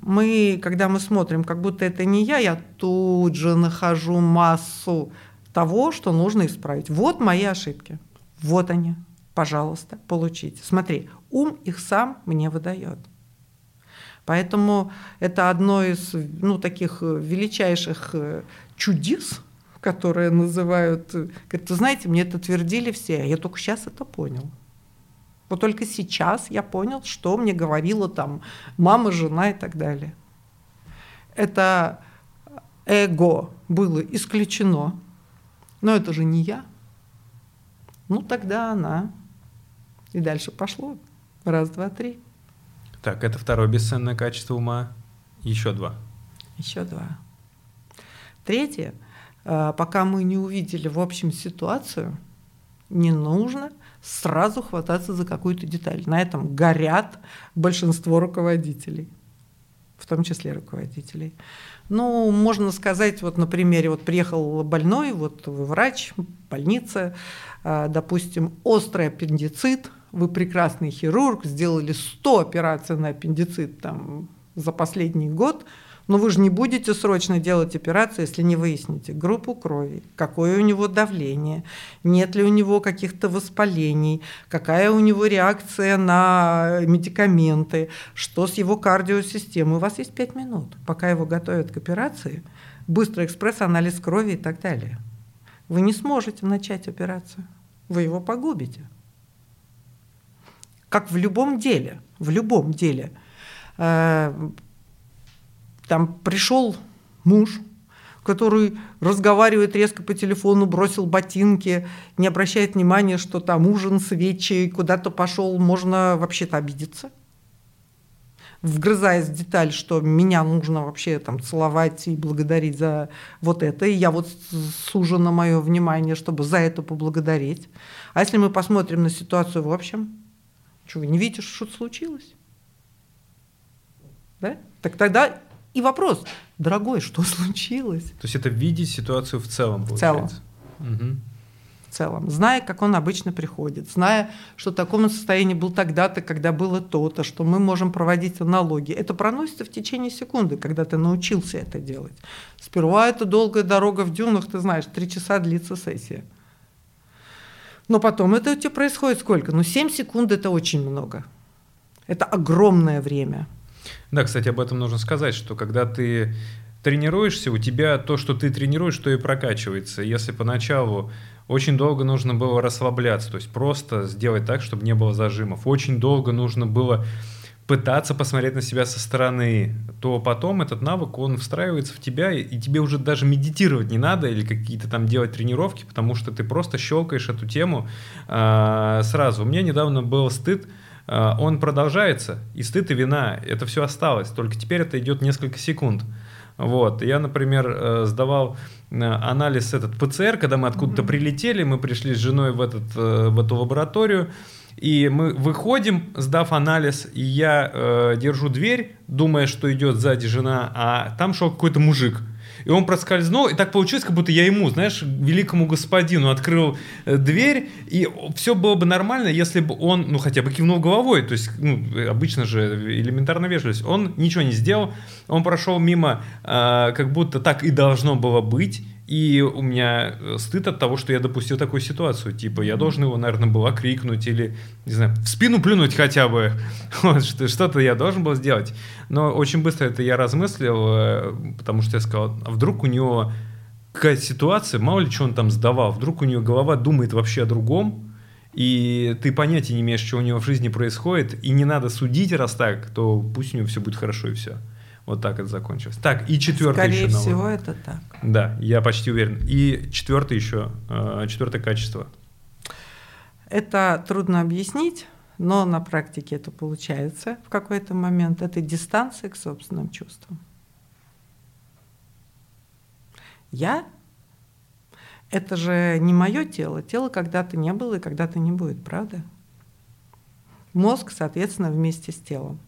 мы, когда мы смотрим, как будто это не я, я тут же нахожу массу того, что нужно исправить. Вот мои ошибки. Вот они. Пожалуйста, получите. Смотри, ум их сам мне выдает. Поэтому это одно из ну, таких величайших э, чудес, которые называют... Э, говорят, вы знаете, мне это твердили все, а я только сейчас это понял. Вот только сейчас я понял, что мне говорила там мама, жена и так далее. Это эго было исключено. Но это же не я. Ну, тогда она. И дальше пошло. Раз, два, три. Так, это второе бесценное качество ума. Еще два. Еще два. Третье. А, пока мы не увидели в общем ситуацию, не нужно сразу хвататься за какую-то деталь. На этом горят большинство руководителей, в том числе руководителей. Ну, можно сказать, вот на примере, вот приехал больной, вот врач, больница, а, допустим, острый аппендицит, вы прекрасный хирург, сделали 100 операций на аппендицит там, за последний год – но вы же не будете срочно делать операцию, если не выясните группу крови, какое у него давление, нет ли у него каких-то воспалений, какая у него реакция на медикаменты, что с его кардиосистемой. У вас есть пять минут, пока его готовят к операции, быстрый экспресс-анализ крови и так далее. Вы не сможете начать операцию, вы его погубите. Как в любом деле, в любом деле э, там пришел муж, который разговаривает резко по телефону, бросил ботинки, не обращает внимания, что там ужин, свечи, куда-то пошел, можно вообще-то обидеться. Вгрызаясь в деталь, что меня нужно вообще там целовать и благодарить за вот это, и я вот сужена мое внимание, чтобы за это поблагодарить. А если мы посмотрим на ситуацию в общем, что вы не видите, что случилось? Да? Так тогда и вопрос, дорогой, что случилось? То есть это видеть ситуацию в целом, В целом. получается. Угу. в целом, зная, как он обычно приходит, зная, что в таком состоянии был тогда-то, когда было то-то, что мы можем проводить аналогии. Это проносится в течение секунды, когда ты научился это делать. Сперва это долгая дорога в дюнах, ты знаешь, три часа длится сессия. Но потом это у тебя происходит сколько? Ну, 7 секунд – это очень много. Это огромное время. Да, кстати, об этом нужно сказать, что когда ты тренируешься, у тебя то, что ты тренируешь, то и прокачивается. Если поначалу очень долго нужно было расслабляться, то есть просто сделать так, чтобы не было зажимов. Очень долго нужно было пытаться посмотреть на себя со стороны, то потом этот навык, он встраивается в тебя, и тебе уже даже медитировать не надо или какие-то там делать тренировки, потому что ты просто щелкаешь эту тему э, сразу. У меня недавно был стыд, э, он продолжается, и стыд и вина, это все осталось, только теперь это идет несколько секунд. Вот. Я, например, э, сдавал э, анализ этот ПЦР, когда мы откуда-то прилетели, мы пришли с женой в, этот, э, в эту лабораторию, и мы выходим, сдав анализ, и я э, держу дверь, думая, что идет сзади жена, а там шел какой-то мужик. И он проскользнул, и так получилось, как будто я ему, знаешь, великому господину открыл э, дверь, и все было бы нормально, если бы он, ну, хотя бы кивнул головой, то есть, ну, обычно же элементарно вежливость. Он ничего не сделал, он прошел мимо, э, как будто так и должно было быть, и у меня э, стыд от того, что я допустил такую ситуацию. Типа, я должен его, наверное, был окрикнуть или, не знаю, в спину плюнуть хотя бы. Вот, что, что-то я должен был сделать. Но очень быстро это я размыслил, э, потому что я сказал, а вдруг у него какая-то ситуация, мало ли что он там сдавал, вдруг у него голова думает вообще о другом, и ты понятия не имеешь, что у него в жизни происходит, и не надо судить, раз так, то пусть у него все будет хорошо и все. Вот так это закончилось. Так, и четвертый Скорее еще всего, навык. это так. Да, я почти уверен. И четвертый еще, э, четвертое качество. Это трудно объяснить, но на практике это получается в какой-то момент. Это дистанция к собственным чувствам. Я – это же не мое тело. Тело когда-то не было и когда-то не будет, правда? Мозг, соответственно, вместе с телом.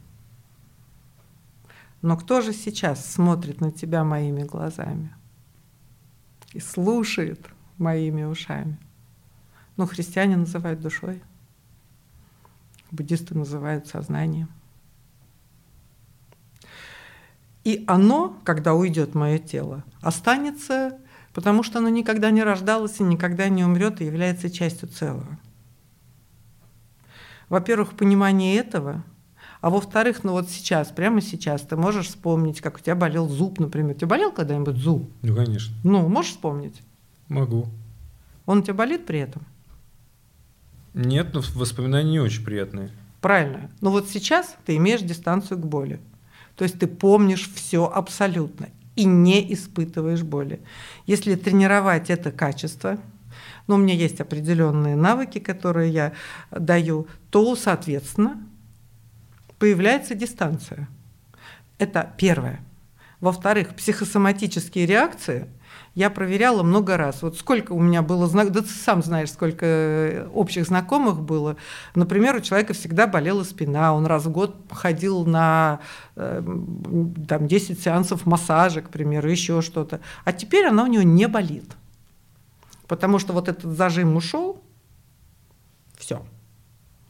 Но кто же сейчас смотрит на тебя моими глазами и слушает моими ушами? Ну, христиане называют душой, буддисты называют сознанием. И оно, когда уйдет мое тело, останется, потому что оно никогда не рождалось и никогда не умрет и является частью целого. Во-первых, понимание этого, а во-вторых, ну вот сейчас, прямо сейчас, ты можешь вспомнить, как у тебя болел зуб, например. У тебя болел когда-нибудь зуб? Ну, конечно. Ну, можешь вспомнить? Могу. Он у тебя болит при этом? Нет, но воспоминания не очень приятные. Правильно. Но вот сейчас ты имеешь дистанцию к боли. То есть ты помнишь все абсолютно и не испытываешь боли. Если тренировать это качество, ну, у меня есть определенные навыки, которые я даю, то, соответственно, появляется дистанция. Это первое. Во-вторых, психосоматические реакции я проверяла много раз. Вот сколько у меня было знакомых, да ты сам знаешь, сколько общих знакомых было. Например, у человека всегда болела спина, он раз в год ходил на э, там, 10 сеансов массажа, к примеру, еще что-то. А теперь она у него не болит. Потому что вот этот зажим ушел, все.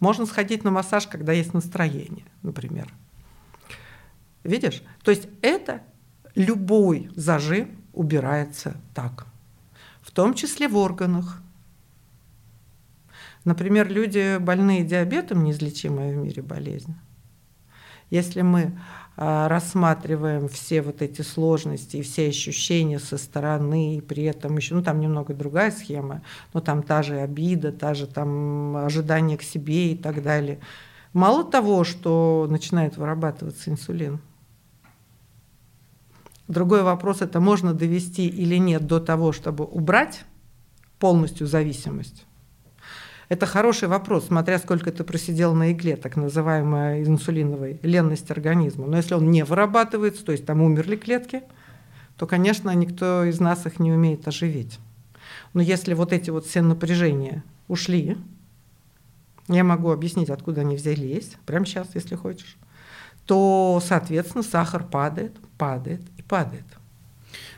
Можно сходить на массаж, когда есть настроение, например. Видишь? То есть это любой зажим убирается так. В том числе в органах. Например, люди, больные диабетом, неизлечимая в мире болезнь. Если мы рассматриваем все вот эти сложности и все ощущения со стороны, и при этом еще, ну там немного другая схема, но там та же обида, та же там ожидание к себе и так далее. Мало того, что начинает вырабатываться инсулин. Другой вопрос, это можно довести или нет до того, чтобы убрать полностью зависимость. Это хороший вопрос, смотря сколько ты просидел на игле, так называемая инсулиновой ленность организма. Но если он не вырабатывается, то есть там умерли клетки, то, конечно, никто из нас их не умеет оживить. Но если вот эти вот все напряжения ушли, я могу объяснить, откуда они взялись, прямо сейчас, если хочешь, то, соответственно, сахар падает, падает и падает.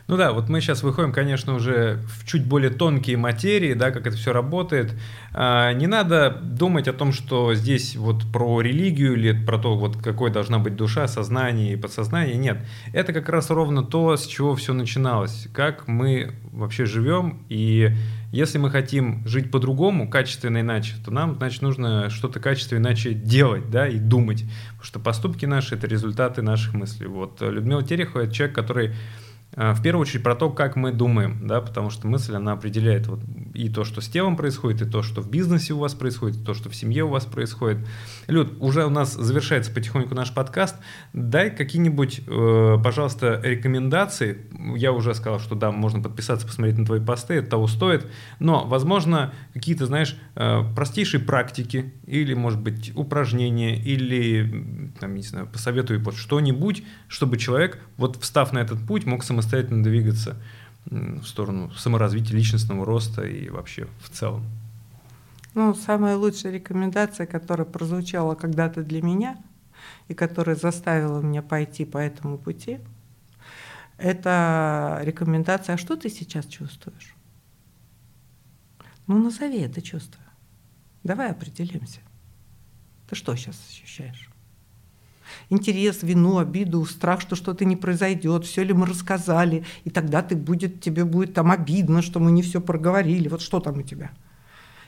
Ну да, вот мы сейчас выходим, конечно, уже в чуть более тонкие материи, да, как это все работает. А, не надо думать о том, что здесь вот про религию или про то, вот какой должна быть душа, сознание и подсознание. Нет, это как раз ровно то, с чего все начиналось. Как мы вообще живем и если мы хотим жить по-другому, качественно иначе, то нам, значит, нужно что-то качественно иначе делать, да, и думать. Потому что поступки наши — это результаты наших мыслей. Вот Людмила Терехова — это человек, который в первую очередь про то, как мы думаем, да, потому что мысль, она определяет вот и то, что с телом происходит, и то, что в бизнесе у вас происходит, и то, что в семье у вас происходит. Люд, уже у нас завершается потихоньку наш подкаст. Дай какие-нибудь, э, пожалуйста, рекомендации. Я уже сказал, что да, можно подписаться, посмотреть на твои посты, это того стоит. Но, возможно, какие-то, знаешь, э, простейшие практики или, может быть, упражнения, или, там, не знаю, посоветую вот что-нибудь, чтобы человек, вот встав на этот путь, мог самостоятельно двигаться в сторону саморазвития, личностного роста и вообще в целом? Ну, самая лучшая рекомендация, которая прозвучала когда-то для меня и которая заставила меня пойти по этому пути, это рекомендация, а что ты сейчас чувствуешь? Ну, назови это чувство. Давай определимся. Ты что сейчас ощущаешь? интерес, вину, обиду, страх, что что-то не произойдет, все ли мы рассказали, и тогда ты будет, тебе будет там обидно, что мы не все проговорили. Вот что там у тебя?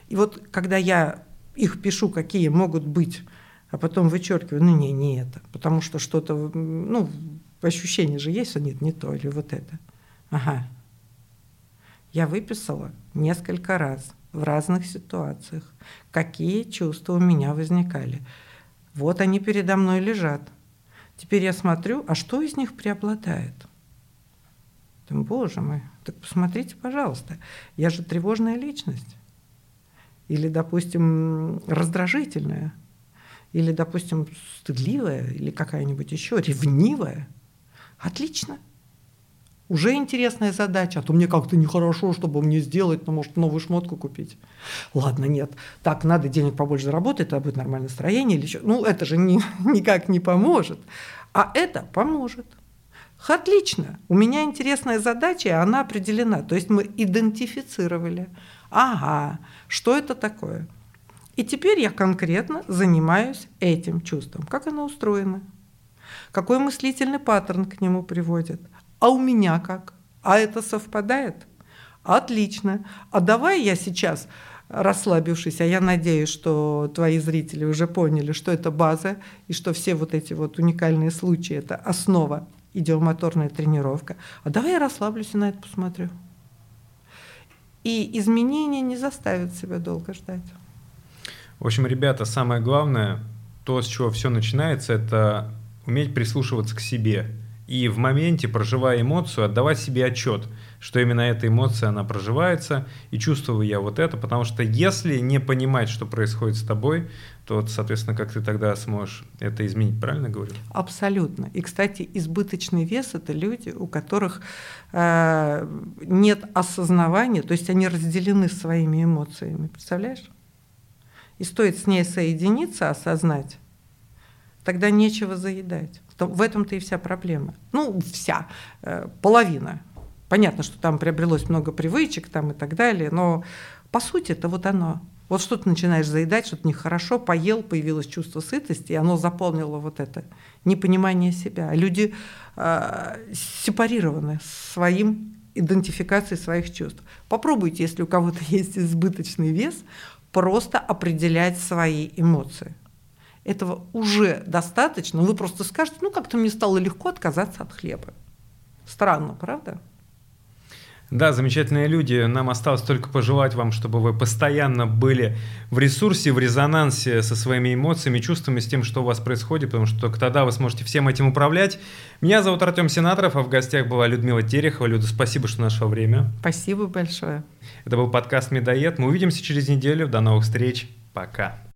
И вот когда я их пишу, какие могут быть, а потом вычеркиваю, ну не, не это, потому что что-то, ну, ощущение же есть, что нет, не то, или вот это. Ага. Я выписала несколько раз в разных ситуациях, какие чувства у меня возникали. Вот они передо мной лежат. Теперь я смотрю, а что из них преобладает? Боже мой, так посмотрите, пожалуйста, я же тревожная личность. Или, допустим, раздражительная. Или, допустим, стыдливая, или какая-нибудь еще, ревнивая. Отлично. Уже интересная задача, а то мне как-то нехорошо, чтобы мне сделать, ну, может, новую шмотку купить. Ладно, нет. Так, надо денег побольше заработать, тогда будет нормальное настроение или еще. Ну, это же не, никак не поможет. А это поможет. Отлично. У меня интересная задача, и она определена. То есть мы идентифицировали. Ага, что это такое? И теперь я конкретно занимаюсь этим чувством. Как оно устроено? Какой мыслительный паттерн к нему приводит – а у меня как? А это совпадает? Отлично. А давай я сейчас, расслабившись, а я надеюсь, что твои зрители уже поняли, что это база, и что все вот эти вот уникальные случаи – это основа идиомоторная тренировка. А давай я расслаблюсь и на это посмотрю. И изменения не заставят себя долго ждать. В общем, ребята, самое главное, то, с чего все начинается, это уметь прислушиваться к себе – и в моменте, проживая эмоцию, отдавать себе отчет, что именно эта эмоция, она проживается, и чувствую я вот это, потому что если не понимать, что происходит с тобой, то, соответственно, как ты тогда сможешь это изменить, правильно говорю? Абсолютно. И, кстати, избыточный вес – это люди, у которых э, нет осознавания, то есть они разделены своими эмоциями, представляешь? И стоит с ней соединиться, осознать, тогда нечего заедать. В этом-то и вся проблема. Ну, вся, э, половина. Понятно, что там приобрелось много привычек там и так далее, но по сути это вот оно. Вот что ты начинаешь заедать, что-то нехорошо, поел, появилось чувство сытости, и оно заполнило вот это непонимание себя. Люди э, сепарированы своим идентификацией своих чувств. Попробуйте, если у кого-то есть избыточный вес, просто определять свои эмоции этого уже достаточно. Вы просто скажете, ну как-то мне стало легко отказаться от хлеба. Странно, правда? Да, замечательные люди. Нам осталось только пожелать вам, чтобы вы постоянно были в ресурсе, в резонансе со своими эмоциями, чувствами, с тем, что у вас происходит, потому что только тогда вы сможете всем этим управлять. Меня зовут Артем Сенаторов, а в гостях была Людмила Терехова. Люда, спасибо, что нашло время. Спасибо большое. Это был подкаст «Медоед». Мы увидимся через неделю. До новых встреч. Пока.